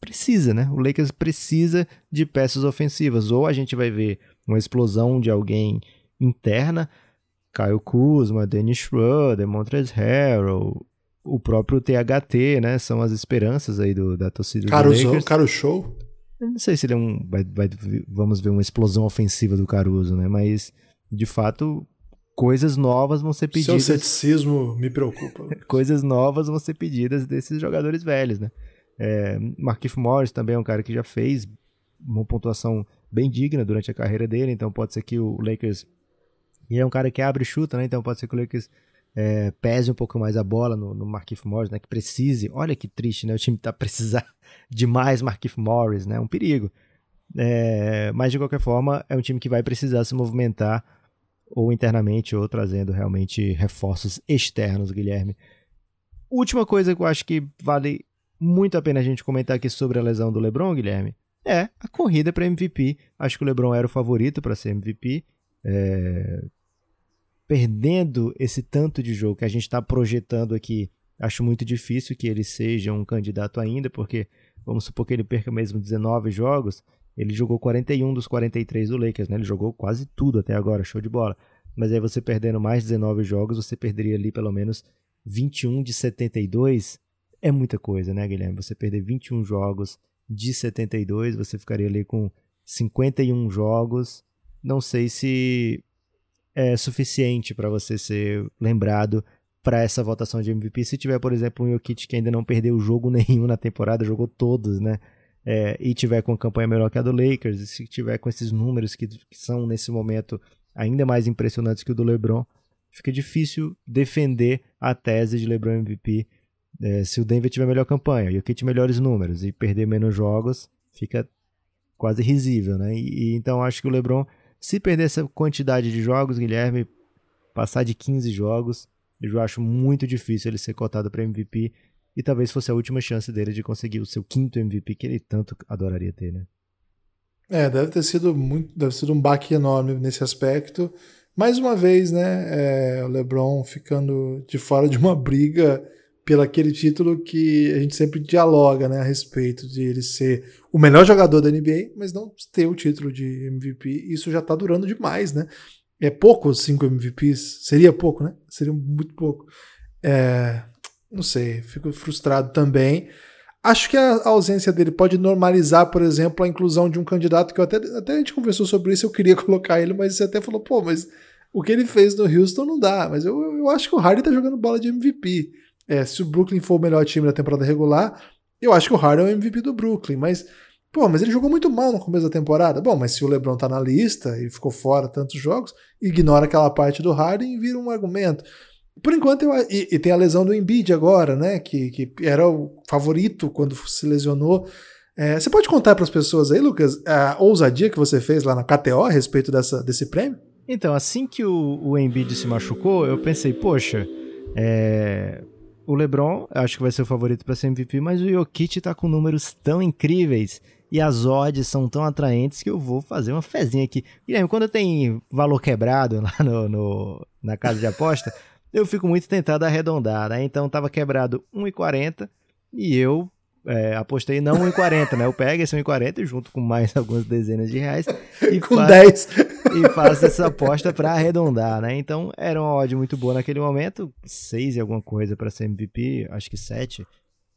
precisa, né? O Lakers precisa de peças ofensivas. Ou a gente vai ver uma explosão de alguém interna, Kyle Kuzma, Dennis Schroeder, Montrezl Harrell, o próprio THT, né? São as esperanças aí do, da torcida Caruso, do Lakers. Caro show. Não sei se ele é um. Vai, vai, vamos ver uma explosão ofensiva do Caruso, né? Mas, de fato, coisas novas vão ser pedidas. Seu ceticismo me preocupa. [laughs] coisas novas vão ser pedidas desses jogadores velhos, né? É, Marquinhos Morris também é um cara que já fez uma pontuação bem digna durante a carreira dele, então pode ser que o Lakers. E é um cara que abre e chuta, né? Então pode ser que o Lakers é, pese um pouco mais a bola no, no Marquinhos Morris, né? Que precise. Olha que triste, né? O time tá [laughs] precisando de mais Marquinhos Morris, né? Um perigo. É, mas de qualquer forma, é um time que vai precisar se movimentar ou internamente ou trazendo realmente reforços externos, Guilherme. Última coisa que eu acho que vale muito a pena a gente comentar aqui sobre a lesão do LeBron, Guilherme, é a corrida para MVP. Acho que o LeBron era o favorito para ser MVP. É... Perdendo esse tanto de jogo que a gente está projetando aqui, acho muito difícil que ele seja um candidato ainda, porque vamos supor que ele perca mesmo 19 jogos. Ele jogou 41 dos 43 do Lakers, né? Ele jogou quase tudo até agora, show de bola. Mas aí você perdendo mais 19 jogos, você perderia ali pelo menos 21 de 72. É muita coisa, né, Guilherme? Você perder 21 jogos de 72, você ficaria ali com 51 jogos. Não sei se é suficiente para você ser lembrado para essa votação de MVP. Se tiver, por exemplo, um Jokic que ainda não perdeu jogo [laughs] nenhum na temporada, jogou todos, né? É, e tiver com campanha melhor que a do Lakers, e se tiver com esses números que, que são nesse momento ainda mais impressionantes que o do LeBron, fica difícil defender a tese de LeBron MVP é, se o Denver tiver melhor campanha e o Kit melhores números e perder menos jogos, fica quase risível, né? E, e, então acho que o LeBron, se perder essa quantidade de jogos, Guilherme, passar de 15 jogos, eu acho muito difícil ele ser cotado para MVP e talvez fosse a última chance dele de conseguir o seu quinto MVP que ele tanto adoraria ter, né? É, deve ter sido muito, deve ser um baque enorme nesse aspecto. Mais uma vez, né, é, o LeBron ficando de fora de uma briga pelo aquele título que a gente sempre dialoga né, a respeito de ele ser o melhor jogador da NBA, mas não ter o título de MVP. Isso já está durando demais, né? É pouco cinco MVPs? Seria pouco, né? Seria muito pouco. É, não sei, fico frustrado também. Acho que a ausência dele pode normalizar, por exemplo, a inclusão de um candidato que até, até a gente conversou sobre isso, eu queria [laughs] colocar ele, mas você até falou, pô, mas o que ele fez no Houston não dá. Mas eu, eu acho que o Harden tá jogando bola de MVP. É, se o Brooklyn for o melhor time da temporada regular, eu acho que o Harden é o MVP do Brooklyn, mas Pô, mas ele jogou muito mal no começo da temporada. Bom, mas se o LeBron tá na lista e ficou fora tantos jogos, ignora aquela parte do Harden e vira um argumento. Por enquanto, eu, e, e, tem a lesão do Embiid agora, né? Que, que era o favorito quando se lesionou. É, você pode contar para as pessoas aí, Lucas, a ousadia que você fez lá na KTO a respeito dessa, desse prêmio? Então, assim que o, o Embiid se machucou, eu pensei, poxa, é, o LeBron acho que vai ser o favorito para ser MVP, mas o Jokic tá com números tão incríveis e as odds são tão atraentes que eu vou fazer uma fezinha aqui. Guilherme, quando tem valor quebrado lá no, no, na casa de aposta, eu fico muito tentado a arredondar, né? Então tava quebrado 1,40 e eu é, apostei não 1,40, né? Eu pego esse 1,40 junto com mais algumas dezenas de reais e [laughs] com 10 e faço essa aposta para arredondar, né? Então era uma odd muito boa naquele momento, 6 e alguma coisa para ser MVP, acho que 7.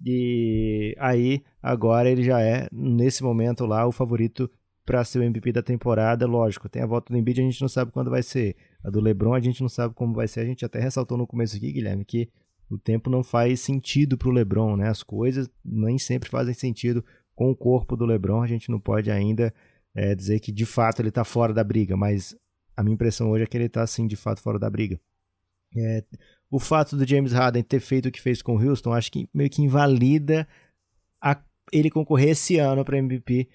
E aí agora ele já é nesse momento lá o favorito para ser o MVP da temporada, lógico. Tem a volta do Embiid, a gente não sabe quando vai ser. A do LeBron a gente não sabe como vai ser. A gente até ressaltou no começo aqui, Guilherme, que o tempo não faz sentido para o LeBron, né? As coisas nem sempre fazem sentido com o corpo do LeBron. A gente não pode ainda é, dizer que de fato ele está fora da briga, mas a minha impressão hoje é que ele está sim de fato fora da briga. É, o fato do James Harden ter feito o que fez com o Houston, acho que meio que invalida a, ele concorrer esse ano para MVP.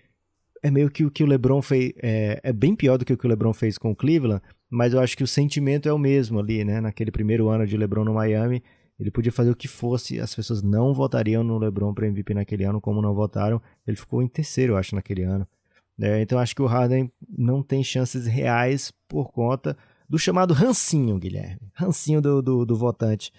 É meio que o que o LeBron fez, é, é, bem pior do que o que o LeBron fez com o Cleveland, mas eu acho que o sentimento é o mesmo ali, né? Naquele primeiro ano de LeBron no Miami, Ele podia fazer o que fosse, as pessoas não votariam no LeBron para MVP naquele ano, como não votaram. Ele ficou em terceiro, eu acho, naquele ano. É, então acho que o Harden não tem chances reais por conta do chamado rancinho, Guilherme. Rancinho do, do, do votante.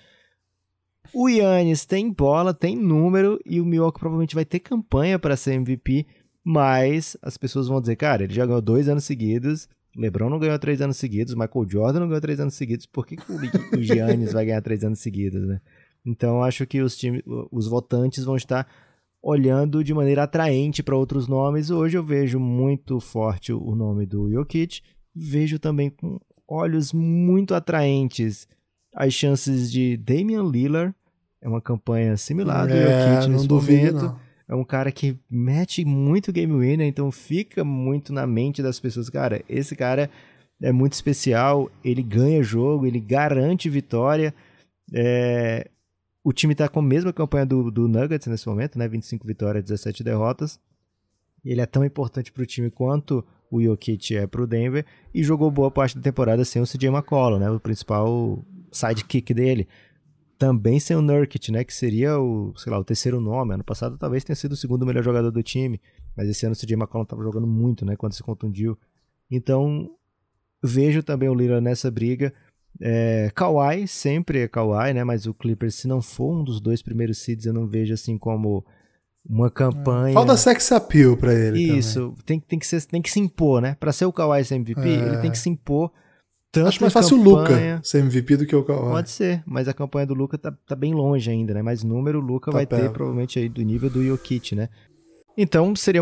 O Yannis tem bola, tem número e o Milwaukee provavelmente vai ter campanha para ser MVP, mas as pessoas vão dizer, cara, ele já ganhou dois anos seguidos, LeBron não ganhou três anos seguidos, Michael Jordan não ganhou três anos seguidos, por que, que o Giannis vai ganhar três anos seguidos, né? Então acho que os times, os votantes vão estar olhando de maneira atraente para outros nomes. Hoje eu vejo muito forte o nome do Jokic, vejo também com olhos muito atraentes as chances de Damian Lillard. É uma campanha similar do é, Jokic nesse duvido, momento. Não. É um cara que mete muito game winner, então fica muito na mente das pessoas. Cara, esse cara é muito especial, ele ganha jogo, ele garante vitória. É, o time está com a mesma campanha do, do Nuggets nesse momento, né? 25 vitórias, 17 derrotas. Ele é tão importante para o time quanto o Jokic é para o Denver e jogou boa parte da temporada sem o CJ McCollum, né? O principal sidekick dele. Também sem o Nurkic, né? Que seria o, sei lá, o terceiro nome. Ano passado talvez tenha sido o segundo melhor jogador do time, mas esse ano o CJ McCollum estava jogando muito, né? Quando se contundiu. Então vejo também o Lillard nessa briga. É, Kawhi, sempre é Kawhi, né? Mas o Clippers, se não for um dos dois primeiros seeds, eu não vejo assim como uma campanha. Falta sex appeal pra ele. Isso, tem, tem, que ser, tem que se impor, né? Pra ser o Kawhi MVP, é. ele tem que se impor. Tanto Acho mais fácil campanha... o Luca ser MVP do que o Kawhi. Pode ser, mas a campanha do Luca tá, tá bem longe ainda, né? Mas número o Luca tá vai perto. ter provavelmente aí do nível do Jokic, né? Então seria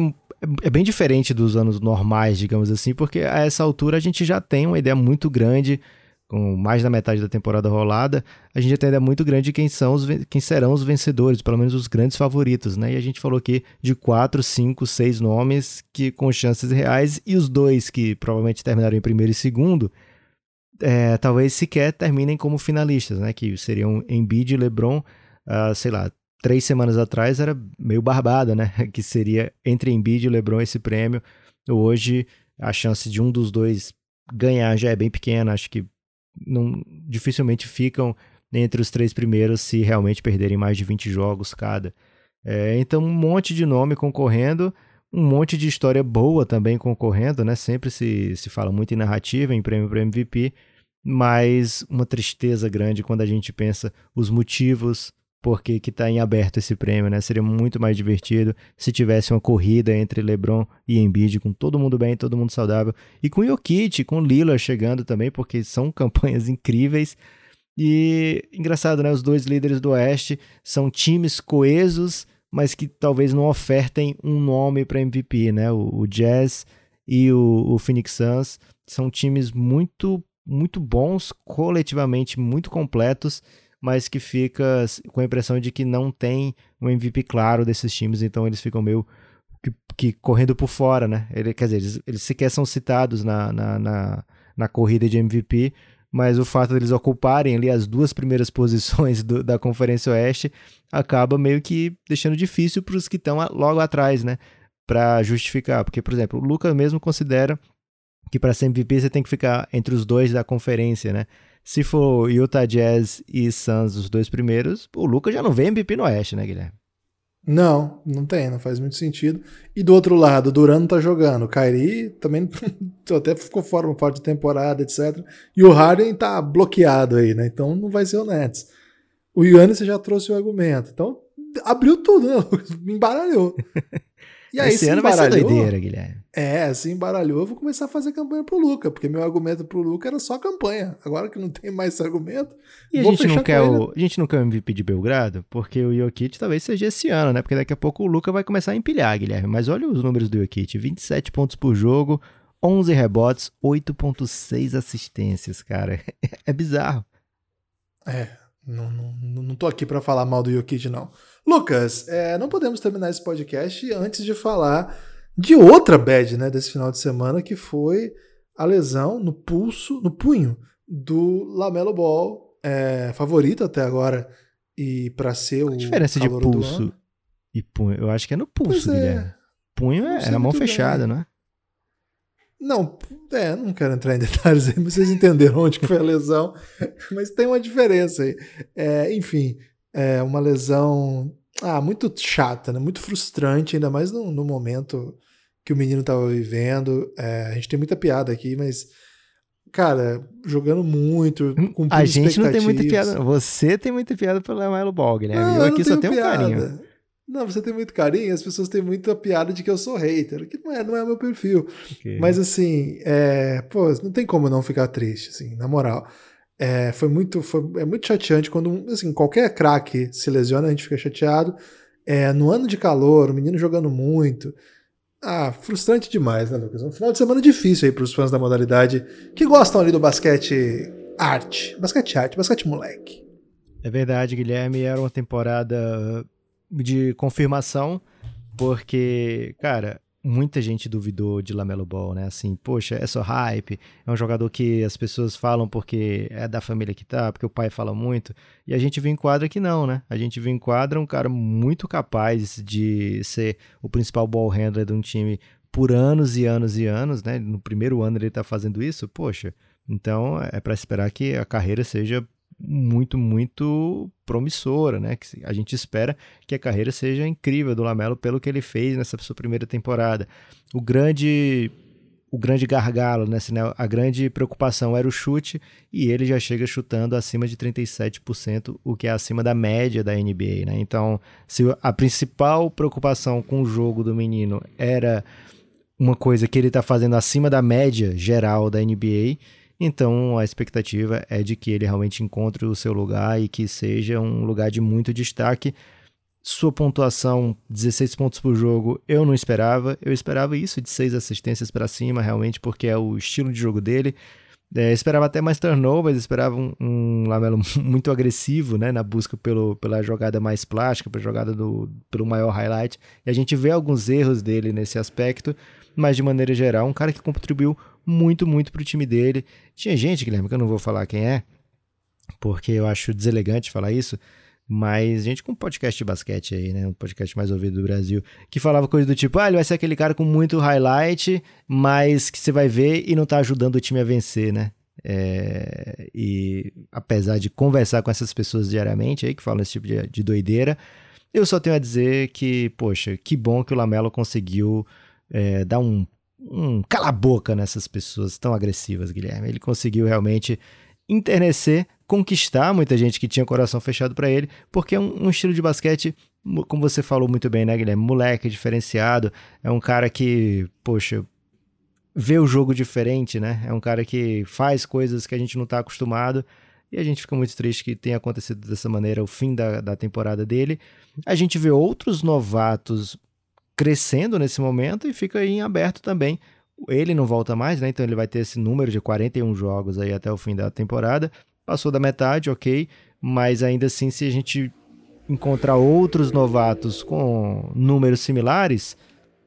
é bem diferente dos anos normais, digamos assim, porque a essa altura a gente já tem uma ideia muito grande com mais da metade da temporada rolada, a gente tem ainda muito grande quem são os quem serão os vencedores, pelo menos os grandes favoritos, né? E a gente falou aqui de quatro, cinco, seis nomes que com chances reais e os dois que provavelmente terminaram em primeiro e segundo, é, talvez sequer terminem como finalistas, né? Que seriam Embiid e LeBron, uh, sei lá, três semanas atrás era meio barbada, né? [laughs] Que seria entre Embiid e LeBron esse prêmio. Hoje a chance de um dos dois ganhar já é bem pequena, acho que não, dificilmente ficam entre os três primeiros se realmente perderem mais de 20 jogos cada. É, então, um monte de nome concorrendo, um monte de história boa também concorrendo, né? Sempre se, se fala muito em narrativa, em prêmio para MVP, mas uma tristeza grande quando a gente pensa os motivos porque que está em aberto esse prêmio, né? Seria muito mais divertido se tivesse uma corrida entre LeBron e Embiid, com todo mundo bem, todo mundo saudável, e com Jokic, com Lillard chegando também, porque são [laughs] campanhas incríveis. E engraçado, né? Os dois líderes do Oeste são times coesos, mas que talvez não ofertem um nome para MVP, né? O, o, Jazz e o, o Phoenix Suns são times muito, muito bons, coletivamente muito completos mas que fica com a impressão de que não tem um MVP claro desses times, então eles ficam meio que, que correndo por fora, né? Ele, quer dizer, eles, eles sequer são citados na, na, na, na corrida de MVP, mas o fato deles ocuparem ali as duas primeiras [laughs] posições do, da Conferência Oeste acaba meio que deixando difícil para os que estão logo atrás, né? Para justificar, porque, por exemplo, o Lucas mesmo considera que para ser MVP você tem que ficar entre os dois da conferência, né? Se for Utah Jazz e Suns os dois primeiros, o Lucas já não vem MVP no Oeste, né, Guilherme? Não, não tem, não faz muito sentido. E do outro lado, Duran não tá jogando. O também [laughs] até ficou fora uma parte de temporada, etc. E o Harden tá bloqueado aí, né? Então não vai ser o Nets. O Yannis já trouxe o argumento. Então abriu tudo, né, [laughs] embaralhou. E aí, Esse ano vai ser doideira, Guilherme. É, se embaralhou, eu vou começar a fazer campanha pro Luca, porque meu argumento pro Luca era só campanha. Agora que não tem mais argumento. E a gente, não quer o, a gente não quer o MVP de Belgrado, porque o Jokic talvez seja esse ano, né? Porque daqui a pouco o Luca vai começar a empilhar, Guilherme. Mas olha os números do Jokic: 27 pontos por jogo, 11 rebotes, 8,6 assistências, cara. [laughs] É bizarro. É, não, não, não tô aqui para falar mal do Jokic, não. Lucas, é, não podemos terminar esse podcast antes de falar de outra bad né, desse final de semana, que foi a lesão no pulso, no punho do Lamelo Ball, é, favorito até agora e para ser o. A diferença de pulso e punho? Eu acho que é no pulso, pois é. Guilherme. Punho é, é a mão fechada, bem. né? Não, é, não quero entrar em [laughs] detalhes aí, mas vocês entenderam onde foi a lesão. mas tem uma diferença aí. É, enfim, é uma lesão ah, muito chata, né? muito frustrante, ainda mais no, no momento que o menino estava vivendo. É, a gente tem muita piada aqui, mas cara, jogando muito, com A gente não tem muita piada. Você tem muita piada pelo Lamelo Ball, né? Não, eu aqui só tenho piada. um carinho. Não, você tem muito carinho, as pessoas têm muita piada de que eu sou hater, que não é, não é o meu perfil. Okay. Mas assim, é, pô, não tem como não ficar triste, assim, na moral. É, foi muito, foi, é muito chateante quando, assim, qualquer craque se lesiona, a gente fica chateado. É, no ano de calor, o menino jogando muito. Ah, frustrante demais, né, Lucas? Um final de semana difícil aí para os fãs da modalidade que gostam ali do basquete arte, basquete arte, basquete moleque. É verdade, Guilherme, era uma temporada de confirmação, porque, cara, muita gente duvidou de Lamelo Ball, né? Assim, poxa, é só hype, é um jogador que as pessoas falam porque é da família que tá, porque o pai fala muito, e a gente viu em quadra que não, né? A gente viu em quadra um cara muito capaz de ser o principal ball handler de um time por anos e anos e anos, né? No primeiro ano ele tá fazendo isso, poxa. Então é para esperar que a carreira seja muito, muito promissora, né? Que a gente espera que a carreira seja incrível do Lamelo pelo que ele fez nessa sua primeira temporada. O grande o grande gargalo, né, né, a grande preocupação era o chute e ele já chega chutando acima de 37%, o que é acima da média da NBA, né? Então, se a principal preocupação com o jogo do menino era uma coisa que ele está fazendo acima da média geral da NBA, então a expectativa é de que ele realmente encontre o seu lugar e que seja um lugar de muito destaque. Sua pontuação, 16 pontos por jogo, eu não esperava. Eu esperava isso de 6 assistências para cima, realmente, porque é o estilo de jogo dele. É, esperava até mais turnovers, esperava um, um, Lamelo [laughs] muito agressivo né, na busca pelo, pela jogada mais plástica, pela jogada do, pelo maior highlight. E a gente vê alguns erros dele nesse aspecto, mas de maneira geral, um cara que contribuiu muito, muito pro time dele. Tinha gente, Guilherme, que eu não vou falar quem é, porque eu acho deselegante falar isso, mas gente com podcast de basquete aí, né? Um podcast mais ouvido do Brasil, que falava coisa do tipo: ah, ele vai ser aquele cara com muito highlight, mas que você vai ver e não tá ajudando o time a vencer, né? É, e apesar de conversar com essas pessoas diariamente aí, que falam esse tipo de, de doideira, eu só tenho a dizer que, poxa, que bom que o Lamelo conseguiu é, dar um um cala-boca nessas pessoas tão agressivas, Guilherme. Ele conseguiu realmente enternecer, conquistar muita gente que tinha coração fechado para ele, porque é um, um, estilo de basquete, como você falou muito bem, né, Guilherme? Moleque, diferenciado, é um cara que, poxa, vê o jogo diferente, né? É um cara que faz coisas que a gente não está acostumado. E a gente fica muito triste que tenha acontecido dessa maneira o fim da, da temporada dele. A gente vê outros novatos crescendo nesse momento e fica aí em aberto também. Ele não volta mais, né? Então ele vai ter esse número de 41 jogos aí até o fim da temporada. Passou da metade, ok. Mas ainda assim, se a gente encontrar outros novatos com números similares,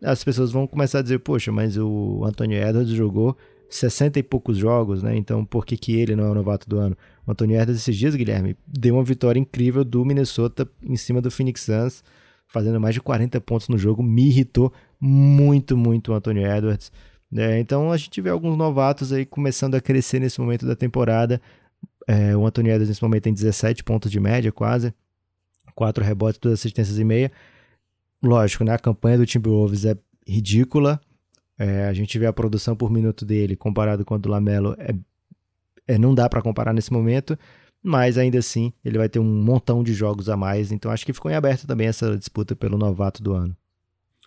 as pessoas vão começar a dizer, poxa, mas o Anthony Edwards jogou 60 e poucos jogos, né? Então por que, que ele não é o novato do ano? O Anthony Edwards esses dias, Guilherme, deu uma vitória incrível do Minnesota em cima do Phoenix Suns fazendo mais de 40 pontos no jogo, me irritou muito, muito o Anthony Edwards. É, então a gente vê alguns novatos aí começando a crescer nesse momento da temporada. É, o Anthony Edwards nesse momento tem 17 pontos de média, quase. 4 rebotes, 2 assistências e meia. Lógico, né? A campanha do Timberwolves é ridícula. É, a gente vê a produção por minuto dele comparado com a do Lamelo. É, é não dá para comparar nesse momento mas ainda assim ele vai ter um montão de jogos a mais, então acho que ficou em aberto também essa disputa pelo novato do ano.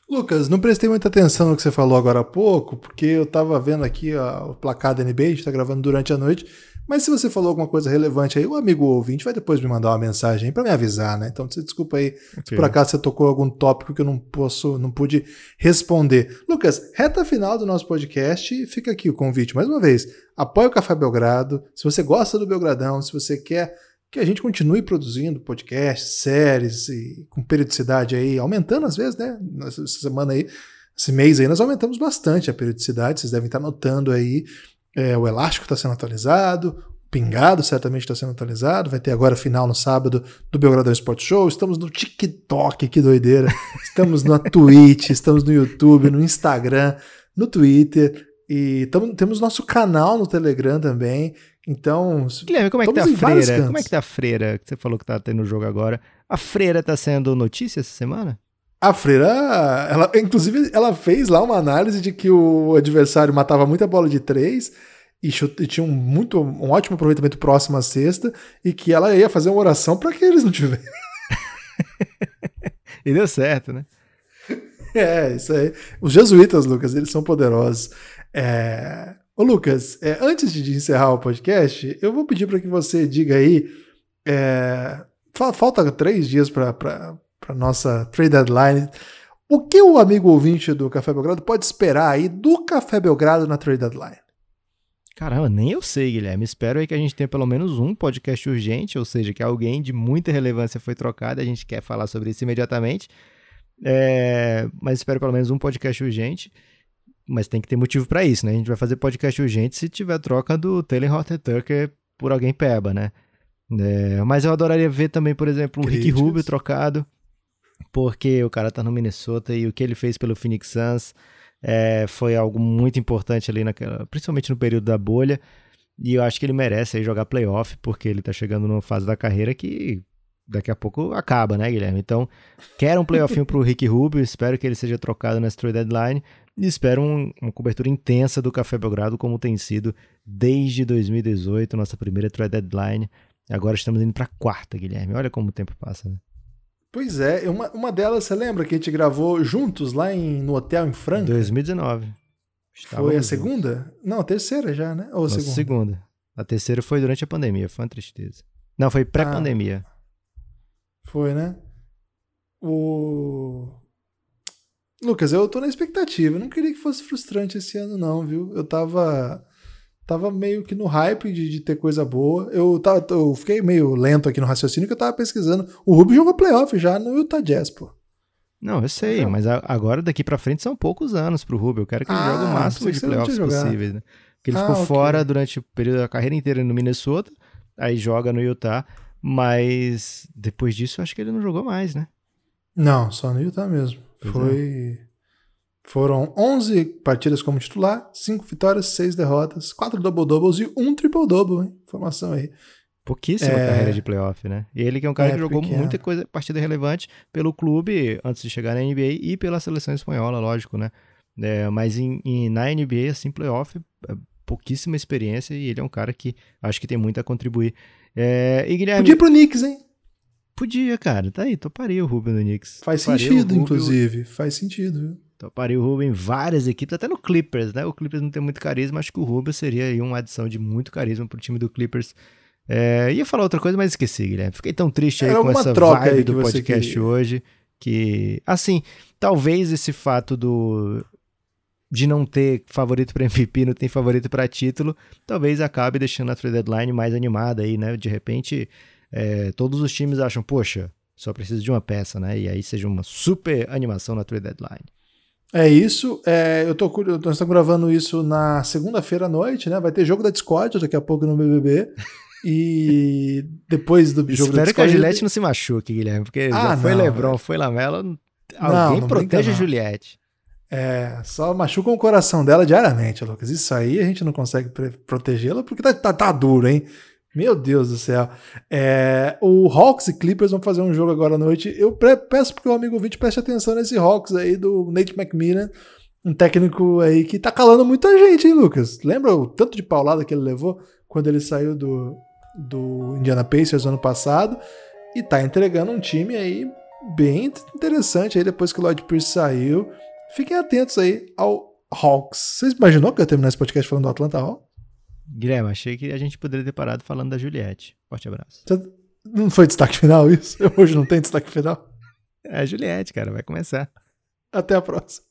Lucas, não prestei muita atenção no que você falou agora há pouco, porque eu estava vendo aqui o placar da NBA, a gente está gravando durante a noite, mas se você falou alguma coisa relevante aí, o amigo ouvinte vai depois me mandar uma mensagem para me avisar, né? Então, você desculpa aí okay. se por acaso você tocou algum tópico que eu não posso, não pude responder. Lucas, reta final do nosso podcast, fica aqui o convite mais uma vez. Apoie o Café Belgrado. Se você gosta do Belgradão, se você quer que a gente continue produzindo podcasts, séries e com periodicidade aí, aumentando às vezes, né? Essa semana aí, esse mês aí, nós aumentamos bastante a periodicidade, vocês devem estar notando aí. É, o Elástico está sendo atualizado, o Pingado certamente está sendo atualizado, vai ter agora final no sábado do Belgradão Sport Show. Estamos no TikTok, que doideira. Estamos na [laughs] Twitch, estamos no YouTube, no Instagram, no Twitter. E tamo, temos nosso canal no Telegram também. Então. Guilherme, como é que tá a freira? Como é que tá a freira? Que você falou que tá tendo jogo agora. A freira tá sendo notícia essa semana? A freira, ela, inclusive, ela fez lá uma análise de que o adversário matava muita bola de três e, chute, e tinha um, muito, um ótimo aproveitamento próximo à sexta e que ela ia fazer uma oração para que eles não tivessem. [laughs] e deu certo, né? É, isso aí. Os jesuítas, Lucas, eles são poderosos. É... Ô, Lucas, é, antes de encerrar o podcast, eu vou pedir para que você diga aí. É... Falta três dias para a nossa trade deadline. O que o amigo ouvinte do Café Belgrado pode esperar aí do Café Belgrado na trade deadline? Caramba, nem eu sei, Guilherme. Espero aí que a gente tenha pelo menos um podcast urgente, ou seja, que alguém de muita relevância foi trocado, a gente quer falar sobre isso imediatamente. É, mas espero pelo menos um podcast urgente. Mas tem que ter motivo para isso, né? A gente vai fazer podcast urgente se tiver troca do Taylor Horton Tucker por alguém peba, né? É, mas eu adoraria ver também, por exemplo, um Rick Rubio trocado, porque o cara tá no Minnesota e o que ele fez pelo Phoenix Suns é, foi algo muito importante ali, naquela, principalmente no período da bolha. E eu acho que ele merece aí jogar playoff, porque ele tá chegando numa fase da carreira que daqui a pouco acaba, né, Guilherme? Então, quero um playoffinho pro Rick Rubio, espero que ele seja trocado nessa trade deadline e espero um, uma cobertura intensa do Café Belgrado, como tem sido desde 2018, nossa primeira trade deadline. Agora estamos indo para quarta, Guilherme. Olha como o tempo passa, né? Pois é, uma, uma delas, você lembra que a gente gravou juntos lá em, no hotel em Franca? 2019. Estávamos foi a segunda? Juntos. Não, a terceira já, né? Ou a segunda? segunda. A terceira foi durante a pandemia, foi uma tristeza. Não, foi pré-pandemia. Ah, foi, né? O. Lucas, eu tô na expectativa. Eu não queria que fosse frustrante esse ano, não, viu? Eu tava tava meio que no hype de, de ter coisa boa. Eu, tava, eu fiquei meio lento aqui no raciocínio que eu tava pesquisando. O Rubio jogou playoff já no Utah Jazz, pô. Não, eu sei, é. mas agora daqui para frente são poucos anos pro Rubio. Eu quero que ele ah, jogue o máximo de playoffs possíveis, né? Porque ele ah, ficou okay. fora durante o período da carreira inteira no Minnesota, aí joga no Utah, mas depois disso eu acho que ele não jogou mais, né? Não, só no Utah mesmo. Pois Foi. É. Foram 11 partidas como titular, 5 vitórias, 6 derrotas, 4 double-doubles e 1 triple-double, hein? Informação aí. Pouquíssima é... carreira de playoff, né? Ele que é um cara é, que jogou pequeno. muita coisa, partida relevante pelo clube antes de chegar na NBA e pela seleção espanhola, lógico, né? É, mas em, em, na NBA, assim, playoff, é pouquíssima experiência e ele é um cara que acho que tem muito a contribuir. É, e Guilherme... Podia ir pro Knicks, hein? Podia, cara. Tá aí, toparia o Rubio no Knicks. Faz toparia sentido, inclusive. Faz sentido, viu? Toparia o Rubio em várias equipes, até no Clippers, né? O Clippers não tem muito carisma, acho que o Rubio seria aí uma adição de muito carisma pro time do Clippers. É, ia falar outra coisa, mas esqueci, Guilherme. Fiquei tão triste aí Era com essa vibe do podcast hoje que, assim, talvez esse fato do de não ter favorito para MVP, não tem favorito para título, talvez acabe deixando a trade deadline mais animada aí, né? De repente, é, todos os times acham, poxa, só precisa de uma peça, né? E aí seja uma super animação na trade deadline. É isso. É, eu tô, nós estamos gravando isso na segunda-feira à noite, né? Vai ter jogo da Discord daqui a pouco no BBB. [laughs] E depois do jogo Espero da Discord... Espero que a Juliette não se machuque, Guilherme, porque ah, já foi não, Lebron, foi Lamela. Alguém não, não protege a Juliette. É, só machucam o coração dela diariamente, Lucas. Isso aí a gente não consegue protegê-la porque tá, tá, tá, duro, hein? Meu Deus do céu. É, o Hawks e Clippers vão fazer um jogo agora à noite. Eu peço porque o amigo ouvinte preste atenção nesse Hawks aí do Nate McMillan, um técnico aí que tá calando muita gente, hein, Lucas? Lembra o tanto de paulada que ele levou quando ele saiu do, do Indiana Pacers ano passado? E tá entregando um time aí bem interessante aí depois que o Lloyd Pierce saiu. Fiquem atentos aí ao Hawks. Vocês imaginou que eu ia terminar esse podcast falando do Atlanta Hawks? Guilherme, achei que a gente poderia ter parado falando da Juliette. Forte abraço. Não foi destaque final isso? [laughs] Hoje não tem destaque final? É a Juliette, cara, vai começar. Até a próxima.